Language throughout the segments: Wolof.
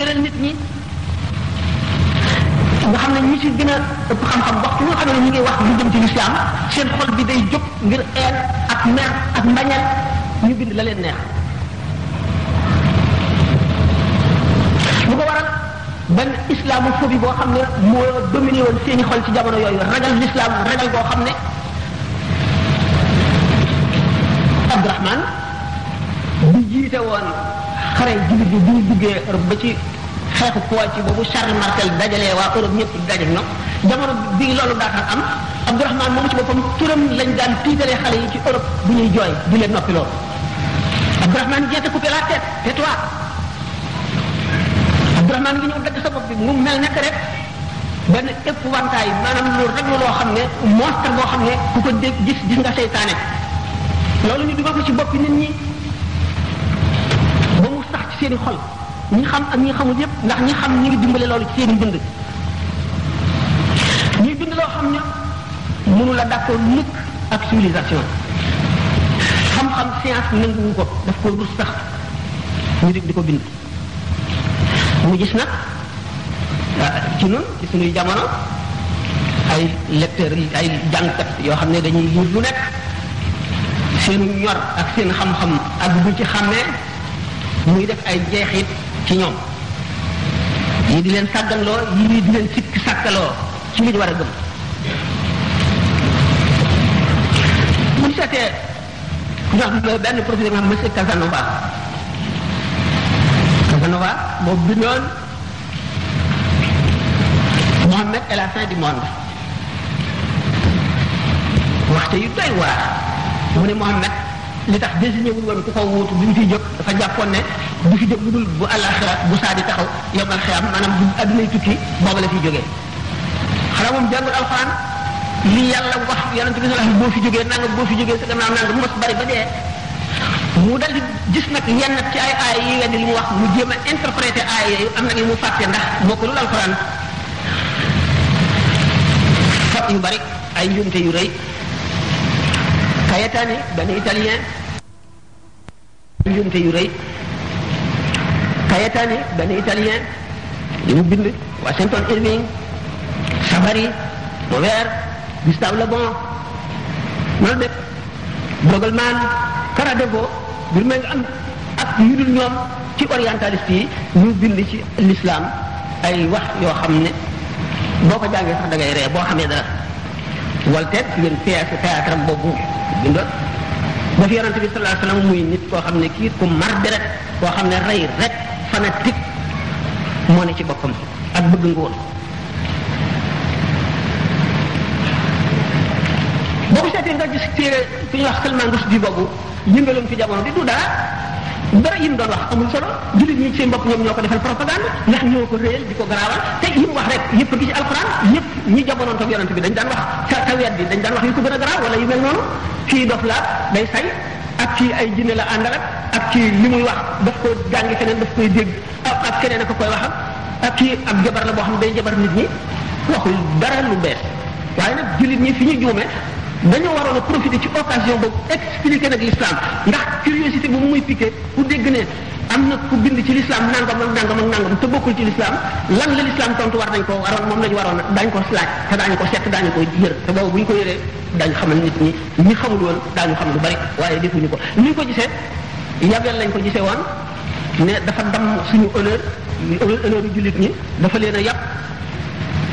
réeral nit ñi nga xam ne ñi ci gën a ëpp xam-xam waxtu nga xam ne ñu ngi wax lu jëm ci lislaam seen xol bi day jóg ngir een ak mer ak mbañeel ñu bind la leen neex lu ko waral benn islamophobie boo xam ne moo dominé woon seeni xol ci jamono yooyu ragal lislaam ragal boo xam ne Abdourahman bi jiite woon xare jullit bi bi ñu duggee Europe ba ci xeexu Poitiers ci boobu Charles Martel dajalee waa Europe ñëpp daje ñoom jamono bi loolu daataan am Abdourahmane moom ci boppam turam lañ daan tiitalee xale yi ci Europe bu ñuy jooy di leen noppi loolu Abdourahmane jeete coupé la tête tais-toi Abdourahmane ngi ñëw dagg sa bopp bi mu mel nekk rek benn ëpp wantaay maanaam lu rek loo xam ne monstre boo xam ne ku ko dégg gis gis nga seytaane loolu ñu dugal ko ci boppi nit ñi ba mu sax ci seen i xol ñi xam ak ñi xamul yépp ndax ñi xam ñi ngi dimbale loolu ci seen i dund ñuy dund loo xam ne mënu la d'accord mukk ak civilisation xam-xam science nanguwu ko daf ko rus sax ñu di ko bind mu gis nag ci nun ci suñuy jamono ay lecteur ay jàngkat yoo xam ne dañuy liir lu nekk seen ñor ak seen xam-xam ak bu ci xàmmee muy def ay jeexit ci ñoom yi di leen sàgganloo yi di leen sikk sàkkaloo ci li ñu war a gëm buñ seetee ndax benn professeur nga monsieur Casanova Casanova moo bindoon Mohammed et la fin du monde waxte yu doy waar mu ne Mohammed li tax désigné wul woon ku ko wuutu bi mu fiy jóg dafa jàppoon ne du fi jóg lu dul bu àllaaxira bu saa di taxaw yombal xiyam maanaam bu addunay tukki booba la fiy jógee xanaa moom jàngul alxuraan li yàlla wax yonent bi sallallahu alayhi wasallam boo fi jógee nangam boo fi jógee sa gannaaw nangam mos bari ba dee mu dal di gis nag yenn ci ay aay yi weddi li mu wax mu jéem a interpréter aay yooyu am na ni mu fàtte ndax bokkulul alxuraan fot yu bari ay njuumte yu rëy Cayetani benn italien njuumte yu rëy Cayetani benn italien li mu bind Washington Irving Savary Molière Gustave Le Bon loolu lépp Brueggelmann Karadevo bir ma nga am ak yu dul ñoom ci orientaliste yi ñu bind ci l'islam ay wax yoo xam ne boo ko jàngee sax da ngay ree boo xamee dara Walter yéen théâtre théâtre am boobu bindoon dafa yonent bi sallallahu alayhi wasallam muy nit koo xam ne kii ku mar deret koo xam ne rey rek fanatique moo ne ci boppam ak bëgg nguur boo ko seetee nga gis téere ku ñuy wax Salman Rushdie boobu yëngaloon fi jamono bi du dara dara yim doon wax amul solo jullit ñi seen bopp ñoom ñoo ko defal propagande ndax ñoo ko réel di ko garaawal te yim wax rek yëpp gi ci alxuraan yëpp ñi jamonoon toog yonent bi dañ daan wax sa sa wet bi dañ daan wax yu ko gën a garaaw wala yu mel noonu kii dof la day say ak kii ay jinne la àndal ak kii li muy wax daf ko jàngi feneen daf koy dégg ak ak keneen ak koy wax ak kii ab jabar la boo xam ne day jabar nit ñi waxul dara lu bees waaye nag jullit ñi fi ñu juume dañoo waroon a profiter ci occasion boobu expliquer nag l'islam ndax curiosité bu muy piqué ku dégg ne am na ku bind ci l'islam nangam ak nangam ak nangam te bokkul ci l'islam lan la l'islam tontu war nañ ko waroon moom lañu waroon daañu ko laaj te daañu ko seet daañu ko yër te boobu bu ñu ko yëree daañu xamal nit ñi ñi xamul woon daañu xam lu bari waaye defuñu ko ni ñu ko gisee yabeel lañ ko gisee woon ne dafa damm suñu honneur honneur u jullit ñi dafa leen a yàpp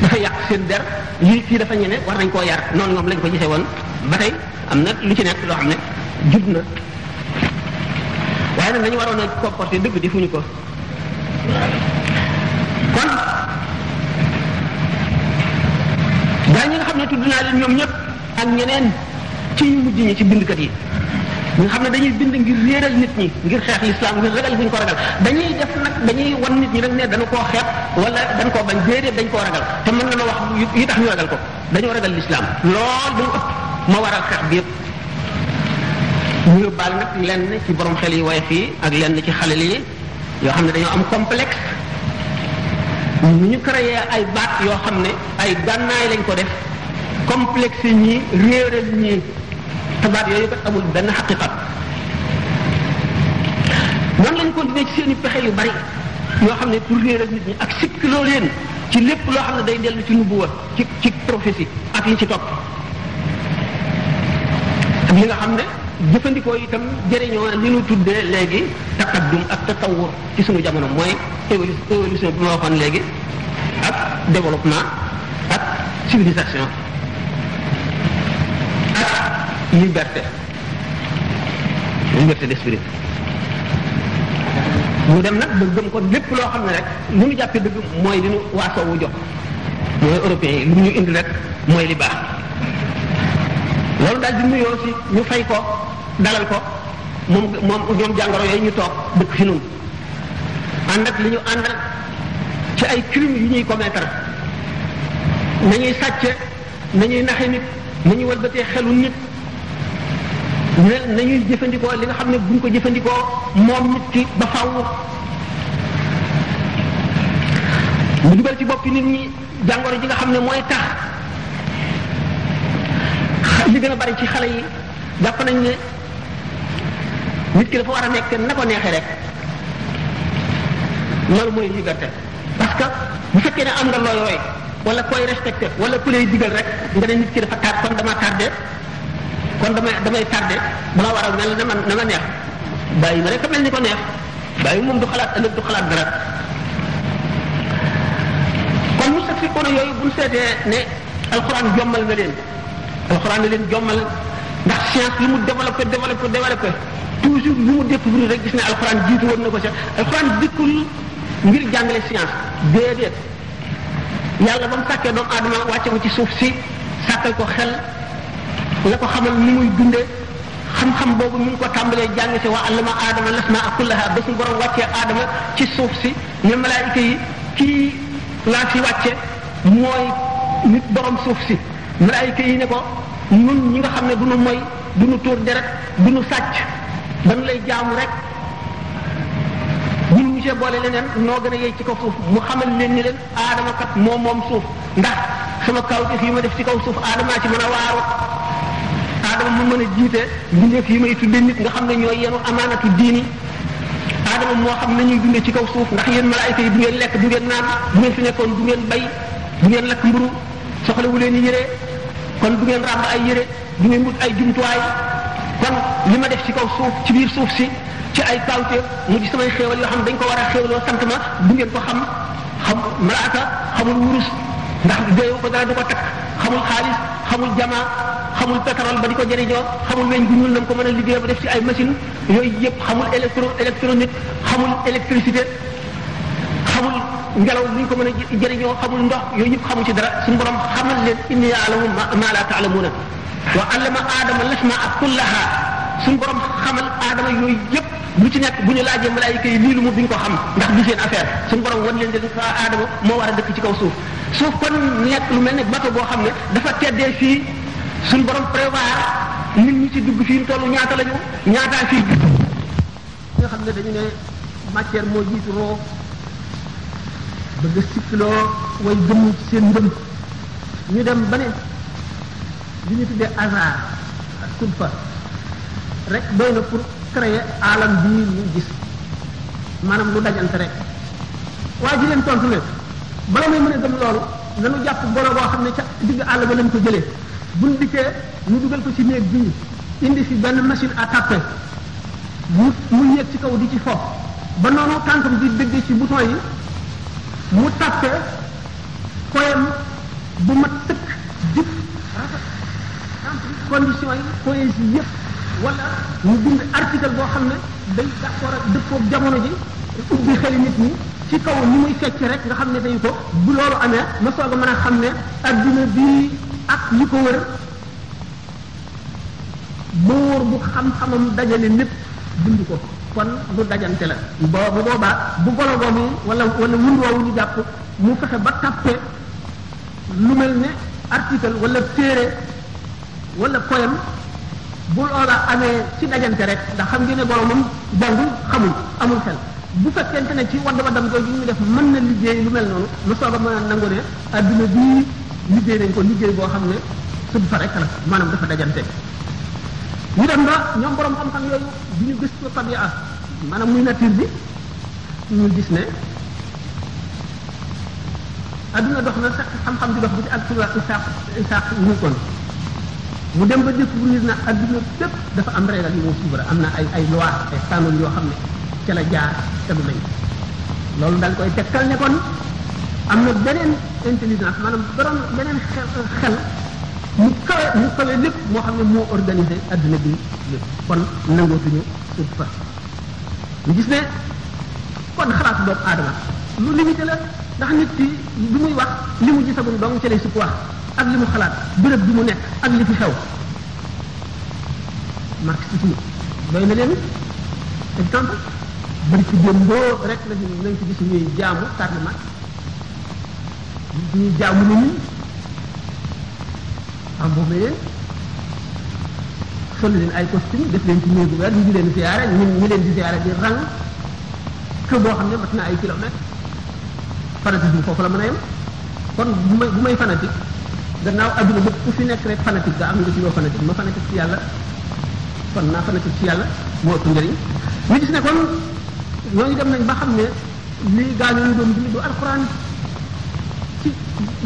dafa yàq seen der lii kii dafa ñene war nañ koo yar noonu moom lañ ko gisee woon ba tey am na lu ci nekk loo xam ne jub na waaye nag nañu waroon a comporté dëgg defuñu ko kon gaa ñi nga xam ne tudd naa leen ñoom ñëpp ak ñeneen ci ñu mujj ñi ci bindkat yi nga xam ne dañuy bind ngir réeral nit ñi ngir xeex lislaam ngir ragal buñ ko ragal dañuy def nag dañuy wan nit ñi nag ne dañu koo xeeb wala dañ koo bañ déedéet dañ koo ragal te mën na wax yi tax ñu ragal ko dañoo ragal lislaam lool dañu ëpp ma waral xeex bi yëpp ñu yóbbaal nag lenn ci borom xel yi waaye fii ak lenn ci xale yi yoo xam ne dañoo am complexe ñu ñu créé ay baat yoo xam ne ay gànnaay lañ ko def complexe ñi réeral ñi te baat yooyu kat amul benn xaqiqat noonu lañ ko dine ci seen i pexe yu bari yoo xam ne pour réeral nit ñi ak sikk loo leen ci lépp loo xam ne day dellu ci nubuwa ci ci prophétie ak yi ci topp ak li nga xam ne jëfandikoo itam jëriñoo li ñu tuddee léegi taqaddum ak tatawur ci suñu jamono mooy évolution bi ma waxoon léegi ak développement ak civilisation ak liberté liberté d'esprit mu dem nag ba gëm ko lépp loo xam ne rek li ñu jàppee dëgg mooy li ñu waasoo wu jox mooy européen yi li ñu indi rek mooy li baax loolu daal di nuyoo si ñu fay ko dalal ko moom moom ñoom jàngoro yooyu ñu toog dëkk fi noonu ànd ak li ñu ànd ak ci ay crime yu ñuy commettre nañuy sàcce nañuy naxe nit nañuy walbatee xelu nit ne nañuy jëfandikoo li nga xam ne buñ ko jëfandikoo moom nit ki ba fàww mu dugal ci boppi nit ñi jàngoro ji nga xam ne mooy tax li gën a bari ci xale yi jàpp nañ ne nit ki dafa war a nekk na ko neexee rek loolu mooy liberté parce que bu fekkee ne am nga looy roy wala koy respecté wala ku lay digal rek nga ne nit ki dafa tard kon dama tardé kon damay damay tardé dama war a mel na man na ma neex bàyyi ma rek a mel ni ko neex bàyyi moom du xalaat ëllëg du xalaat dara kon mu sax fi kono yooyu buñ seetee ne alxuraan jommal na leen alxuraan na leen jommal ndax science li mu développé développé développé toujours li mu découvrir rek gis ne alxuraan jiitu woon na ko sax alxuraan dikkul ngir jàngale science déedéet yàlla ba mu sàkkee doomu aadama wàcce ko ci suuf si sàkkal ko xel la ko xamal ni muy dunde xam-xam boobu mu ngi ko tàmbalee jàng si wa allama aadama lasmaa kullaha ba suñu borom wàccee aadama ci suuf si ne malaayika yi kii laa fi wàcce mooy nit borom suuf si malaayika yi ne ko ñun ñi nga xam ne du nu moy du nu tuur deret du nu sàcc dañu lay jaamu rek bu ñu see boole leneen noo gën a yey ci kaw suuf mu xamal leen ni leen aadama kat moom moom suuf ndax sama kaw te fii ma def ci kaw suuf aadamaa ci mën a waaru aadama mu mën a jiite mbindeef yi may tudde nit nga xam ne ñooy yenu amaanatu diini aadama moo xam nañuy dundee ci kaw suuf ndax yéen malaayika yi du ngeen lekk du ngeen naan bu ngeen fi nekkoon du ngeen bay du ngeen lakk mburu soxlawu leen yére kon du ngeen ràmb ay yére du ngeen wut ay jumtuwaay kon li ma def ci kaw suuf ci biir suuf si ci ay kawte mu di samay xéewal yoo xam dañ ko war a xéewaloo sant ma du ngeen ko xam xam malaaka xamul wurus ndax doyewu ko dara du ko takk xamul xaalis xamul jamaa xamul pétrole ba di ko jëriñoo xamul weñ gu ñuul lañ ko mën a liggéey ba def ci ay machine yooyu yëpp xamul électro électronique xamul électricité xamul ngelaw ni ñu ko mën a jëriñoo xamul ndox yooyu yëpp xamu ci dara suñu borom xamal leen inni alamu ma la taalamuuna wa allama aadama lasmaa kullaha suñu borom xamal aadama yooyu yëpp lu ci nekk bu ñu laajee malaayika yi lii lu mu duñ ko xam ndax du seen affaire suñu borom wan leen de fa aadama moo war a dëkk ci kaw suuf suuf kon nekk lu mel ne bato boo xam ne dafa teddee fii suñu borom prévoir nit ñi ci dugg fii mu toll ñaata lañu ñaataa fii ñi nga xam ne dañu ne matière moo jiitu roo bëgg a sikkiloo way gëm ci seen ngëm ñu dem ba ne li ñu tuddee hasard ak sulfa rek doy na pour créer alam bii ñu gis maanaam lu dajante rek waa ji leen tontu leen bala may mën a gëm loolu nanu jàpp golo boo xam ne ca digg àll ba lañ ko jëlee buñ dikkee ñu dugal ko ci néeg bii indi fi benn machine à taper mu mu yéeg ci kaw di ci fo ba noonu tànkam di dëgg ci bouton yi mu tappe koyam bu ma tëkk jub condition yi poésie yëpp wala mu bind article boo xam ne day d'accord ak dëppoog jamono ji ubbi xeli nit ñi ci kaw ni muy fecc rek nga xam ne dañu ko bu loolu amee ma soog a mën a xam ne adduna bii ak li ko wër buur bu xam-xamam dajale lépp dund ko kon lu dajante la boo bu boobaa bu gologo mi wala wala wund woowu ñu jàpp mu fexe ba tappe lu mel ne article wala téere wala poème bu loola amee ci dajante rek ndax xam ngeen ne boromam jàngul xamul amul xel bu fekkente ne ci wadd waddam googu ñu def mën na liggéey lu mel noonu lu soog a mën a nangu ne adduna bii liggéey nañ ko liggéey boo xam ne sud fa rek la maanaam dafa dajante ñu dem ba ñoom borom xam-xam yooyu bi ñu gis ko tabia maanaam muy nature bi ñu gis ne adduna dox na sax xam-xam di dox bu ci ak suñu wax isaaq isaaq Newton mu dem ba découvrir na adduna bépp dafa am régal yu mu suivre am na ay ay loi ay canon yoo xam ne ca la jaar te du lañ loolu dañ koy tegtal ne kon am na beneen intelligence maanaam borom beneen xel xel mu kawe mu kawe lépp moo xam ne moo organisé adduna bi lépp kon nangootuñu suuf fa ñu gis ne kon xalaatu doomu aadama lu limité la ndax nit ki bi muy wax li mu gisagum dong ci lay sukk wax ak li mu xalaat béréb bi mu nekk ak li fi xew marxisme doy na leen exemple bari ci démboo rek la ñu nañ ci gis ñuy jaamu tardement ñuy jaamu nit ñi embaumer leen sol leen ay costume def leen ci néegu weer ñu di leen siyaare ñu ñu leen di siyaare di rang kër boo xam ne mat na ay kilomètres fanatisme foofu la mën a yem kon bu may bu may fanatique gannaaw adduna bépp ku fi nekk rek fanatique nga am nga ci loo fanatique ma fanatique ci yàlla kon naa fanatique ci yàlla moo ëpp njëriñ ñu gis ne kon ñooñu dem nañ ba xam ne li gaa ñu doon bind du alxuraan ci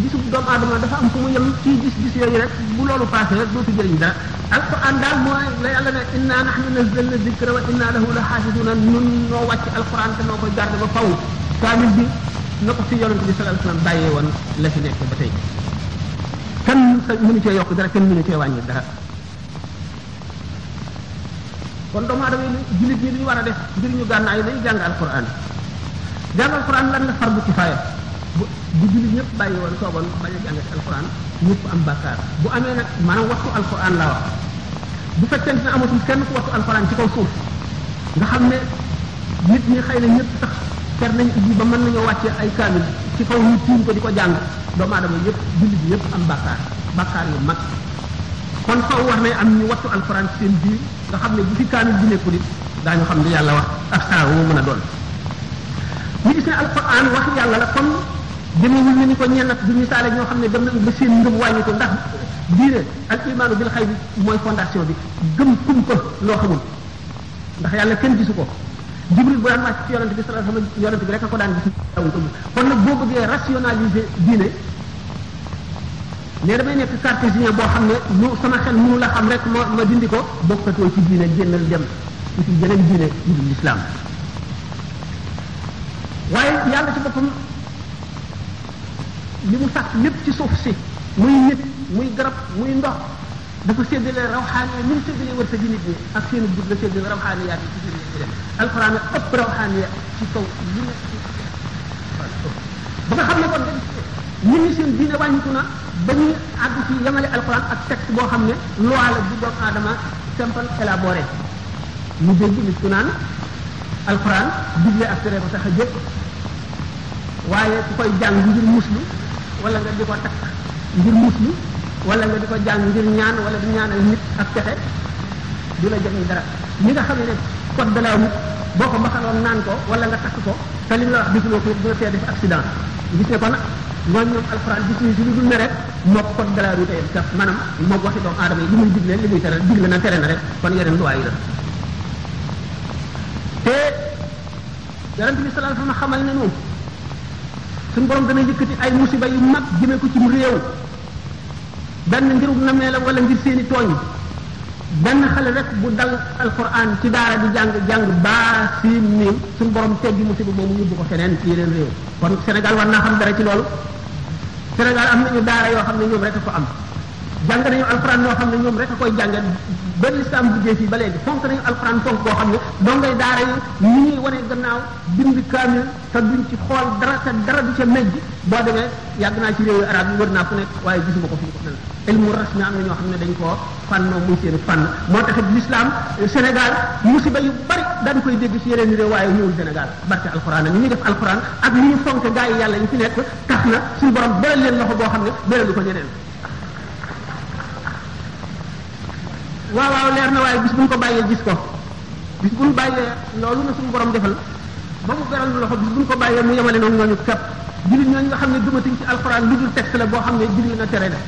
gisu doomu aadama dafa am fu mu yem ci gis-gis yooyu rek bu loolu passé rek dootu jëriñ dara alquran daal mooy la yàlla ne inna nahnu nazzalna dikra wa inna lahu la xaafiduna nun noo wàcc alquran te noo koy garde ba faw kaamil bi na ko fi yonent bi sallallahu alayhi wasallam bàyyee woon la fi nekk ba tey kenn mënu cee yokk dara kenn mënu cee wàññi dara kon doomu aadama yi jullit ñi li ñu war a def ngir ñu gànnaay yi nañu jàng alquran jàng alquran lan la fardu kifaaya bu bu jullit ñëpp bàyyi woon toogoon bañ a jàngati alquran ñëpp am bàkkaar bu amee nag maanaam waxtu alquran laa wax bu fekkente ne amatul kenn ku waxtu alquran ci kaw suuf nga xam ne nit ñi xëy na ñëpp sax fer nañ ubbi ba mën nañoo wàcce ay kaamil ci kaw ñu tiim ko di ko jàng doomu aadama yëpp jullit ñëpp am bàkkaar bàkkaar yu mag kon faw war nay am ñu wattu alxuraan ci seen biir nga xam ne bu fi kaamil bu nekkul it daañu xam li yàlla wax ak saa wu mën a doon ñu gis ne alxuraan wax yàlla la kon demewul na ni ko ñenn du misaale ñoo xam ne dem nañ ba seen ngëm wàññi ko ndax diine al imaanu bil xay bi mooy fondation bi gëm kum ko loo xamul ndax yàlla kenn gisu ko jibril bu daan wàcc ci yonante bi sallallahu alayhi wasallam yonante bi rek a ko daan gis kon nag boo bëggee rationaliser diine ne damay nekk cartésien boo xam ne lu sama xel mënu la xam rek ma ma dindi ko bokkatoo ci diine génnal dem ci jeneen diine yu dul lislaam waaye yàlla ci boppam li mu sàkk lépp ci suuf si muy nit muy garab muy ndox dafa séddale rawxaane yi ni mu séddale wërsëg yi nit ñi ak seen i dugub la séddale rawxaane yaat yi ci seen i def alxuraan a ëpp rawxaane yaat ci kaw lu nekk ci ba nga xam ne kon dañ nit ñi seen diine wàññiku na ba ñuy àgg ci yemale alxuraan ak texte boo xam ne loi la bu doomu aadama simple élaboré mu dégg nit ku naan alxuraan digle ak tere ko tax a jëpp waaye ku koy jàng ngir muslu wala nga di ko takk ngir muslu wala nga di ko jàng ngir ñaan wala di ñaanal nit ak pexe du la jëriñ dara li nga xam ne code de la route boo ko mbaxaloon naan ko wala nga takk ko te li mu la wax gisuloo ko dina fee def accident gis ne kon mooy ñoom alxuraan gis ñu si lu dul ne rek mook code de la route yam sax maanaam mook waxi doomu aadama yi li muy digle li muy tere digle na tere na rek kon yeneen luwaay yi la te yonent bi sallallahu alayhi wasallam xamal ne noonu suñu borom dana yëkkati ay musiba yu mag jëmee ko ci réew benn ngirub na meelam wala ngir seeni tooñ benn xale rek bu dal alquran ci daara di jàng jàng baa siin miim suñu borom teggi musiba moomu yóbbu ko feneen ci yeneen réew kon Sénégal war naa xam dara ci loolu Sénégal am nañu daara yoo xam ne ñoom rek a ko am jàng nañu alxuraan ñoo xam ne ñoom rek a koy jàngal ba lislaam duggee fii ba léegi fonk nañu alxuraan fonk boo xam ne dongay daara yi ni ñuy wane gannaaw bind kaamil te duñ ci xool dara te dara du ca mejj boo demee yàgg naa ci réewu arab yi wër naa fu nekk waaye gisuma ko fu ñu ko mel ilmu rasmi am na ñoo xam ne dañ koo fànnoo muy seen fànn moo taxit lislaam Sénégal musiba yu bari dañ koy dégg ci yeneen réew waaye ñëwul Sénégal barke alxuraan ak ni ñuy def alxuraan ak ni ñu fonk gaa yi yàlla yi fi nekk tax na suñu borom beral leen loxo boo xam ne beral du ko ñeneen waaw waaw leer na waaye bis bu ñu ko bàyyee gis ko bis bu ñu bàyyee loolu na suñu borom defal ba mu beral loxo bis bu ñu ko bàyyee mu yemale noonu ñooñu képp jullit ñooñu nga xam ne gëmatuñ ci alxuraan lu dul texte la boo xam ne jullit na tere la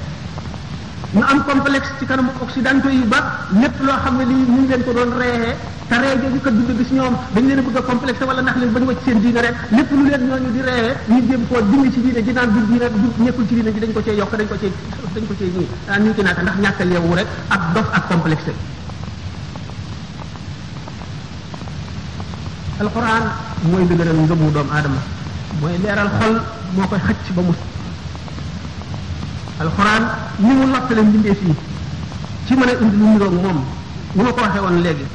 ñu am complexe ci kanamu occidentaux yi ba lépp loo xam ne lii ñu ngi leen ko doon reexee te ree jooju kat du dëgg si ñoom dañ leen a bëgg a complexé wala nax leen ba ñu wacc seen diine rek lépp lu leen ñooñu di reewee ñu jéem koo dindi ci diine ji naan du diine du nekkul ci diine ji dañ ko cee yokk dañ ko cee dañ ko cee ñii ah ñu ci naata ndax ñàkk a yeewu rek ak dof ak complexé alquran mooy dëgëral ngëmu doomu aadama mooy leeral xol moo koy xëcc ba mu alquran ni mu lottale mbindeef yi ci mën a indi lu niroog moom ni ma ko waxee woon léegi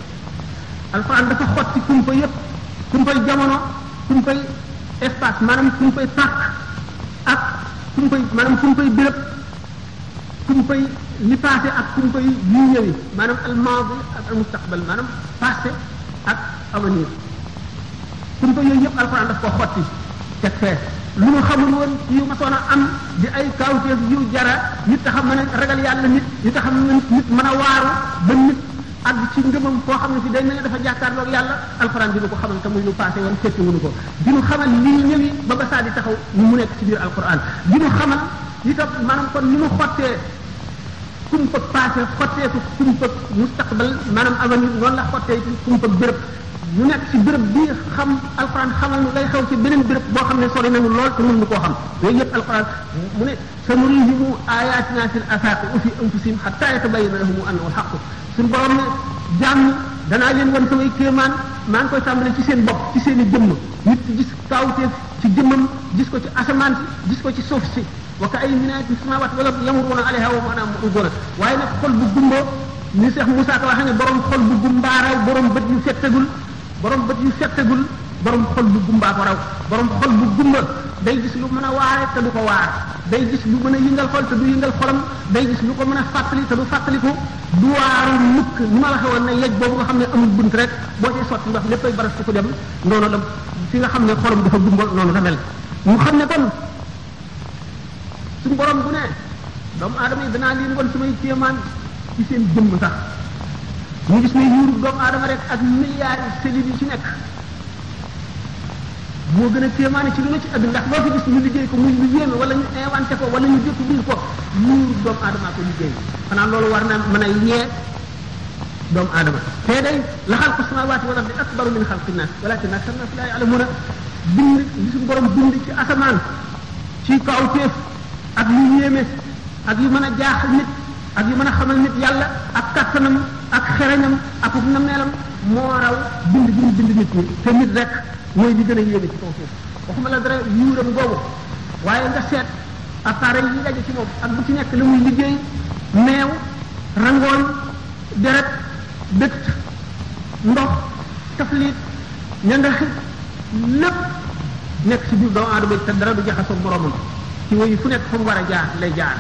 alxuraan dafa xotti kumpa yépp kumpay jamono kumpay espace maanaam kumpay pàkk ak kumpay maanaam kumpay béréb kumpay li passé ak kumpay yi ñëwi maanaam al maadi ak al mustaqbal maanaam passé ak avenir kumpa yooyu yëpp alxuraan daf ko xotti teg fee lu mu xamul woon yu ma soon a am di ay kaawteef yu jara nit tax a mën a ragal yàlla nit nit tax a mën nit mën a waaru ba nit ak ci ngëmam foo xam ne si day mel ne dafa jàkkaarloog yàlla alxuraan dina ko xamal te muy lu passé woon fekki wuñu ko dinu xamal lii ñëwi ba ba saa di taxaw mu nekk ci biir alxuraan dinu xamal itam maanaam kon ni mu xottee kumpa passé xottee ko kumpa mustaqbal maanaam avenir noonu la xottee kumpa béréb ñu nekk ci béréb bi xam alxuraan xamal nu lay xew ci beneen béréb boo xam ne sori nañu lool te mënuñu koo xam yooyu yëpp alxuraan mu ne sanurihimu ayatina fil afaaqi wa fi anfusihim hatta yatabayyana lahumu annahu alhaqq suñu borom ne jàmm danaa leen wan samay kéemaan maa ngi koy tàmbale ci seen bopp ci seen i jëmm nit ki gis kaawteef ci jëmmam gis ko ci asamaan si gis ko ci suuf si wa ka ay minaa ci samawaat wala yamuruuna alayha wa maanaam mu ugoona waaye nag xol bu gumbo ni Cheikh Moussa Ka waxee ne borom xol bu gumbaa raw borom bët yu settagul borom bët yu settagul borom xol bu gumbaa ko raw borom xol bu gumba day gis lu mën a waare te du ko waar day gis lu mën a yëngal xol te du yëngal xolam day gis lu ko mën a fàttali te du fàttaliku du waaru mukk ni ma waxee woon ne yej boobu nga xam ne amul bunt rek boo ci sotti ndox léppay baras ku ko dem noonu la fi nga xam ne xolam dafa gumba noonu la mel ñu xam ne kon suñu borom bu ne doomu aadama yi danaa leen won samay kéemaan ci seen jëmm sax ñu gis ne yuuru doomu aadama rek ak milliards yi cellules yi ci nekk moo gën a kéemaane ci lu ne ci àdduna ndax loo fi gis ñu liggéey ko muy lu yéeme wala ñu inventé ko wala ñu découvrir ko yuuru doomu aadama ko liggéey xanaa loolu war na mën a yee doomu aadama te day la xalqu samawaati wal ardi akbaru min xalqi naas walakin aktar naas laa yaalamuuna bind li suñu borom bind ci asamaan ci kaw teef ak lu yéeme ak yu mën a jaax nit ak yu mën a xamal nit yàlla ak kattanam ak xereñam ak ub nameelam moo raw bind bi ñu bind nit ñi te nit rek mooy li gën a yéeme ci kaw teef waxuma la dara yuuram googu waaye nga seet appareil yi daje ci moom ak bu ci nekk la muy liggéey meew rangoon deret dëtt ndox taflit ña nga xit lépp nekk ci biir doomu aadama te dara du jaxasoo boromam ci woyu fu nekk fa mu war a jaar lay jaar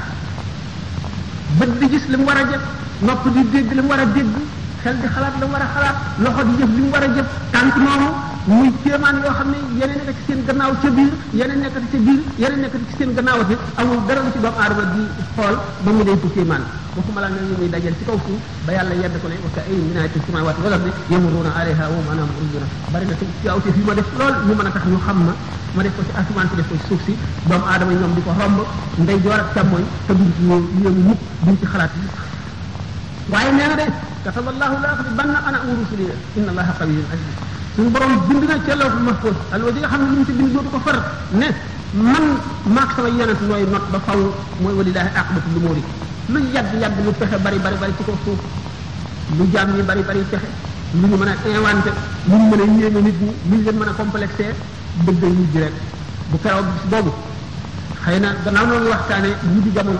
bët di gis li mu war a jëf nopp di dégg li mu war a dégg xel di xalaat li mu war a xalaat loxo di jëf li mu war a jëf tànk noonu muy kéemaan yoo xam ne yeneen a ci seen gannaaw ca biir yeneen nekkati ci biir yeneen nekkati ci seen gannaawati amul dara lu ci doomu aadama di xool ba mu day tukkee maan waxuma laa ne ñu muy dajal ci kaw suuf ba yàlla yedd ko ne wa ka'ayyin min aayatin fis samaawaati wal ardi yamurruuna alayhaa wa hum anhaa mu'riduun bari na ci aw ci fi ma def lool ñu mën a tax ñu xam ma ma def ko ci asamaan si def ko ci suuf si doomu aadama ñoom di ko romb ndey joor ak càmmoñ te duñ ci ñëw ñëw mukk duñ ci xalaat waaye nee na de kataba allahu la yaxlibanna ana wa rusuli inna allaha qawiyyun aziz suñu borom bind na ca lawhul mahfuz alwa ji nga xam ne lu mu ci bind dootu ko far ne man maag sama yonent nooy not ba faw mooy walilahi aqibatu lumuri lu yàgg yàgg lu pexe bari bari bari ci ko suuf lu jaam yi bari bari pexe lu ñu mën a inventé lu ñu mën a yéeme nit ñi lu ñu leen mën a complexé dëgg ñu ji rek bu keroog bis boobu xëy na gannaaw noonu waxtaane ñu di jamono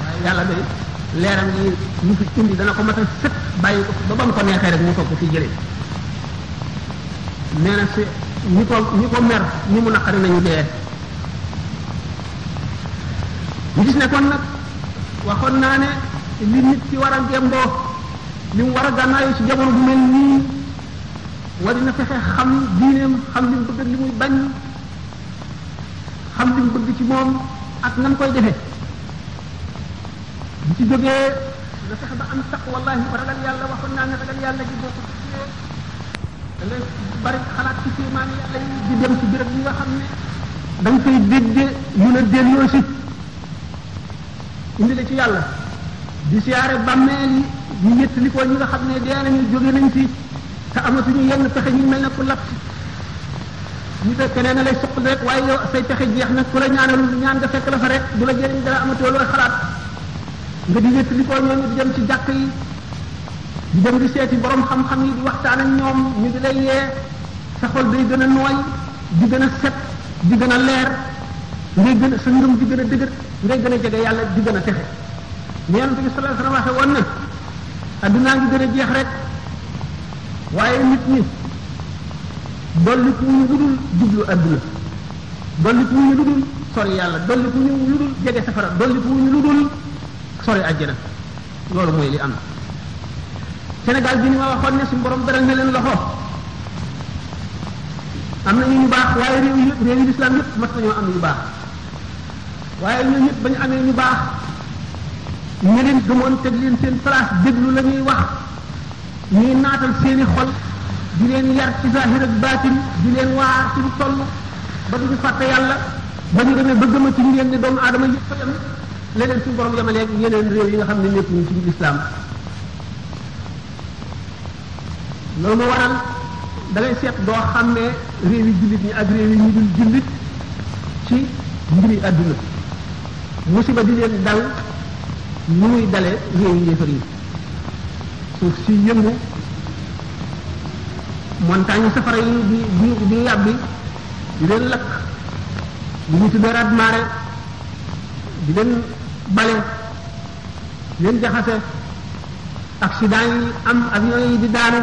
waaye yàlla day leeram yi ñu fi indi dana ko matal sëkk bàyyi ko ba ba mu ko neexee rek mu toog ko fi jëlee nee na si ñi ko ñi ko mer ñi mu naqari nañu dee ñu gis ne kon nag waxoon naa ne li nit ci war a gemboo li mu war a gànnaayoo ci jamono bu mel nii war na fexe xam diineem xam li mu bëgg ak li muy bañ xam li mu bëgg ci moom ak nan koy defee bu ci jógee nga fexe ba am taq wallahi ba ragal yàlla waxoon naa ne ragal yàlla ji boo ko tuddee da ngay bari xalaat ci kéemaan yàlla yi di dem ci béréb yi nga xam ne da nga koy dégge yu la delloo si indi la ci yàlla di siyaare bàmmeel yi ñu yëttali ko ñi nga xam ne dee nañu jóge nañ fi te amatuñu yenn pexe ñu mel ne ku lapp ñu fekk nee na lay soqal rek waaye yow say pexe jeex na ku la ñaanal ñaan nga fekk la fa rek du la jëriñ dara amatoo looy xalaat nga di wétt li koo ñooñu di dem ci jàkk yi di dem di seeti borom xam-xam yi di waxtaan ak ñoom ñu di lay yee sa xol day gën a nooy di gën a set di gën a leer ngay gën a sa ngëm di gën a dëgër ngay gën a jege yàlla di gën a texe. Yonent bi sallallahu alayhi wa sallam waxe woon na addunaa ngi gën a jeex rek waaye nit ñi dolli ku ñu lu dul jublu adduna dolli ku ñu lu dul sori yàlla dolli ku ñu lu dul jege safara dolli ku ñu lu dul sori àjjana loolu mooy li am Sénégal bi ni ma waxoon ne suñu borom beral na leen loxo am na ñu ñu baax waaye réew yi réew yi lislaam yëpp mat nañoo am yu baax waaye ñun ñëpp ba ñu amee ñu baax ñu leen gëmoon teg leen seen place déglu la ñuy wax ñuy naatal seeni xol di leen yar ci zahir ak baatin di leen waar ci lu toll ba duñu fàtte yàlla ba ñu demee ba gëma ci ñu leen ne doomu aadama yëpp yam leneen suñu borom yemaleeg yeneen réew yi nga xam ne nekkuñu ci lislaam loolu waral da ngay seet doo xàmmee réew yi jullit ñi ak réew yi ñu dul jullit ci mbiri àdduna musiba di leen dal nu muy dale réew yi yéefar yi suuf si yëngu montagne safara yi di di di yàbbi di leen lakk li ñu tuddee raz-de-marée di leen bale leen jaxase accident yi am avion yi di daanu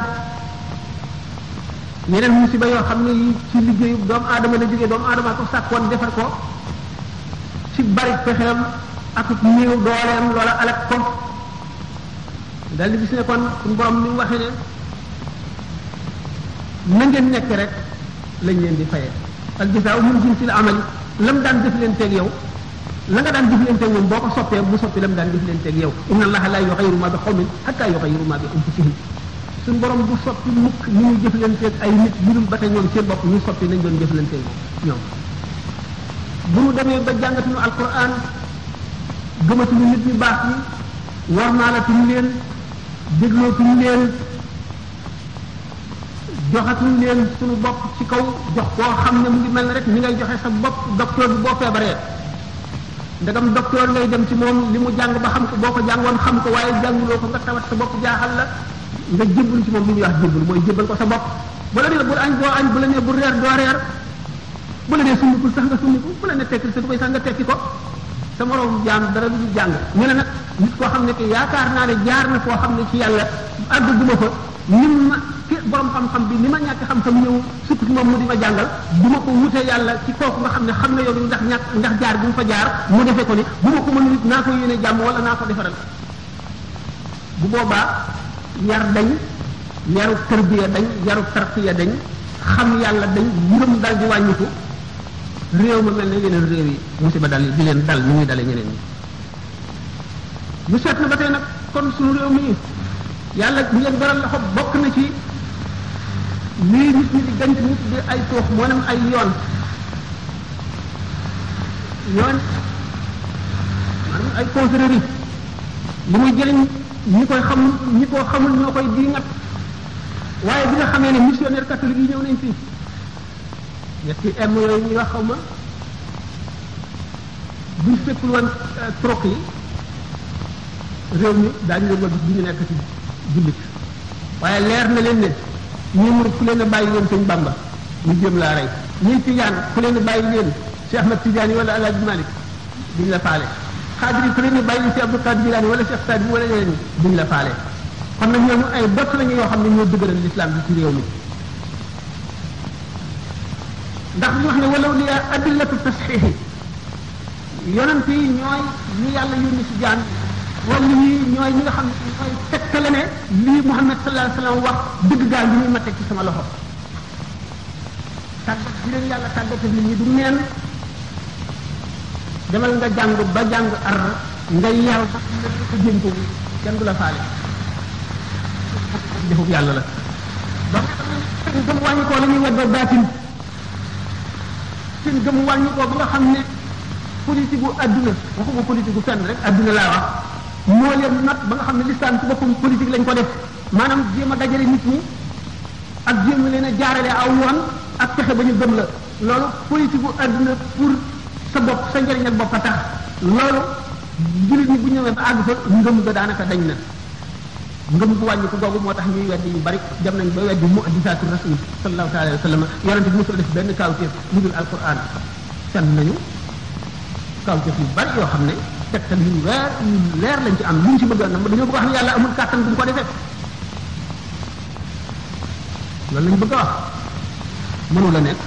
yeneen musiba yoo xam ne yi ci liggéeyu doomu aadama la jógee doomu aadama ko sàkkoon defar ko ci bari pexeem ak néew dooleem loola alak ko dal di gis ne kon suñu borom ni mu waxee ne na ngeen nekk rek lañ leen di fayee al jazaa'u min jinsil amali lam daan def leen teeg yow la nga daan jëflanteeg moom boo ko soppee mu soppi la mu daan jëflanteeg yow inna allaha la yughayyiru ma bi qawmin hatta yughayyiru ma bi anfusihim suñu borom bu soppi mukk ñu ñuy jëflanteeg ay nit ñu dul ba tey ñoom seen bopp ñu soppi nañ doon jëflanteeg ñoom bu ñu demee ba jàngatuñu alquran gëmatuñu nit ñu baax ñi war naa la tuñ leen dégloo tuñ leen joxatuñ leen suñu bopp ci kaw jox koo xam ne mu ngi mel ne rek ni ngay joxe sa bopp docteur bi boo feebaree ndegam docteur ngay dem ci moom li mu jàng ba xam ko boo ko jàngoon xam ko waaye jànguloo ko nga tawat sa bopp jaaxal la nga jébbalu ci moom li ñuy wax jébbal mooy jébbal ko sa bopp bu la nee bu añ boo añ bu la nee bu reer doo reer bu la nee summikul sax nga summiku bu la nee tekkil sa koy sax nga tekki ko sa moroom jaam dara lu jàng ñu ne nag nit koo xam ne que yaakaar naa ne jaar na foo xam ne ci yàlla àgg guma fa nim ma ki borom xam-xam bi ni ma ñàkk xam-xam ñëw sukk ci moom mu di ma jàngal bu ma ko wutee yàlla ci kooku nga xam ne xam na yoon ndax ñàkk ndax jaar bu mu fa jaar mu defee ko ni bu ma ko mënul it naa ko yéene jàmm wala naa ko defaral bu boobaa yar dañ yaru tarbiya dañ yaru tarqiya dañ xam yàlla dañ ngëm dal di wàññiku réew ma mel ne yeneen réew yi musiba dal yi di leen dal ni muy dale ñeneen ñi ñu seet na ba tey nag kon suñu réew mi yàlla bu ngeen baral loxo bokk na ci lii nit ñi di denc mu tuddee ay toox moo nem ay yoon yoon maanaam ay confrérie li muy jëriñ ñi koy xamul ñi ko xamul ñoo koy di ngat waaye bi nga xamee ne missionnaire catholique yi ñëw nañ fii ñetti M yooyu ñuy wax xaw ma buñ fekkul woon troc yi réew mi daañu leen wàllu bi ñu nekk ci jullit waaye leer na leen ne ñii mu ku leen a bàyyi leen sëñ Bamba ñu jëm laa rey ñii Tijaan ku leen a bàyyi leen Cheikh Ahmad Tijaan yi wala Alaaji Malik duñ la faale xaadir yi ku leen a bàyyi Cheikh Abdou Qadir Jilaani wala Cheikh Saadi wala ñeneen ñi duñ la faale kon nag ñooñu ay bott lañu yoo xam ne ñoo dëgëral l'islam bi ci réew mi ndax li wax ne walaw liya adillatu tasxiixi yonent yi ñooy ñu yàlla yónni ci jaam wala yi ñooy ñi nga xam ne ñooy tegtale ne lii Muhammad sallallahu alayhi wa sallam wax dëgg gaal bi muy ma teg ci sama loxo tàggat bi leen yàlla tàggatal nit ñi du neen demal nga jàng ba jàng ar nga yaru ba xam ne ko jëm ko kenn du la faale jëfub yàlla la ba nga xam ne gëm wàññi koo la ñuy waddoo baatin seen gëm wàññi koo ba nga xam ne politique gu adduna waxuma politique gu fenn rek adduna laa wax moo leen nat ba nga xam ne listaan ci boppam politique lañ ko def maanaam jéem a dajale nit ñi ak jéem leen a jaarale aw yoon ak fexe ba ñu gëm la loolu politique bu àdduna pour sa bopp sa njëriñal bopp a tax loolu jullit ñi bu ñëwee ba àgg fa ngëm ga daanaka dañ na ngëm gu wàññi ko googu moo tax ñuy weddi yu bari dem nañ ba weddi mu'jizaatu rasul sallallahu taala alayhi wa sallam yonente bi mosul def benn kawteef lu dul alquran sell nañu kawteef yu bari yoo xam ne tegtal yu weer yu leer lañ ci am luñ ci bëggoon nag dañoo bëgg wax ne yàlla amul kàttan bu mu ko defee loolu lañ bëgg a wax mënu la nekk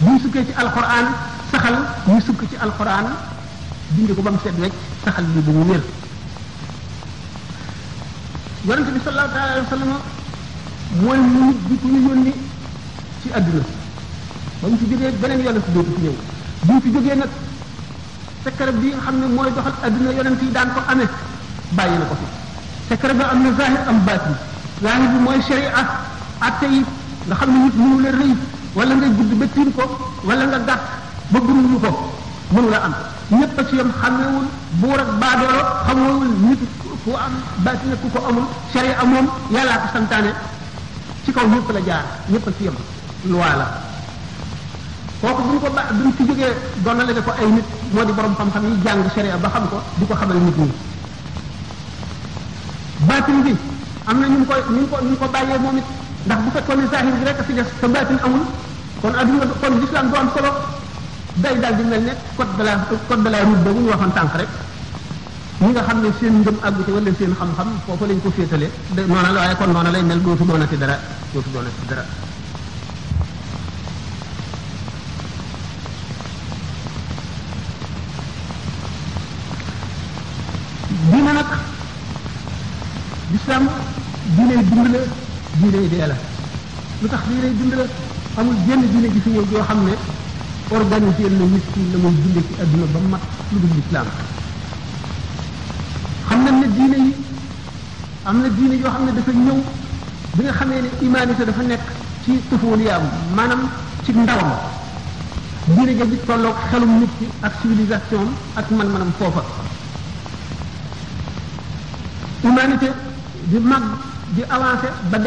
bu ñu sukkee ci alquran saxal ñu sukk ci alquran dindi ko ba mu set wecc saxal bi bu mu wér yonente bi sallallahu taala alayhi wa sallam mooy nit bi ku ñu yónni ci àdduna ba mu fi jógee beneen yonente dootu fi ñëw bu ñu fi jógee nag secret bi nga xam ne mooy doxal adduna yonent yi daan ko amee bàyyi na ko fi secret ba am na zahir am baatin zahir bi mooy sharia atte yi nga xam ne nit mënu la rëy wala nga gudd ba tiim ko wala nga gàtt ba buruñu ko mënu la am ñëpp a ci yam xamewul buur ak baadoolo xamewul nit ku am baatin ak ku ko amul sharia moom yàllaa ko santaane ci kaw ñëpp la jaar ñëpp a ci yam loi la kooku bu ñu ko ba bu ñu ci jógee donnale ko ay nit moo di borom xam-xam yi jàng sharia ba xam ko di ko xamal nit ñi baatin bi am na ñu ngi koy ñu ngi ko ñu ngi ko bàyyee moom it ndax bu fekkoon ne zahir bi rek a fi des te baatin amul kon adduna kon l'islam du am solo day daal di mel ne code de la code de la route boobu ñu waxoon tànk rek ñi nga xam ne seen ngëm àggu ci wala seen xam-xam foofu lañ ko féetale de noona la waaye kon noona lay mel dootu doonati dara dootu doon ci dara diine nag lislaam diine dund la diine dee la lu tax diine dund la amul jenn diine gi fi ñëw yoo xam ne organisé na nit ki la muy dundee ci adduna ba mat lu dul lislaam xam nañ ne diine yi am na diine yoo xam ne dafa ñëw bi nga xamee ne humanité dafa nekk ci tufuliyaam maanaam ci ndawam diine ja di tolloog xelum nit ki ak civilisation ak man-manam foofa humanité di mag di avancé ba def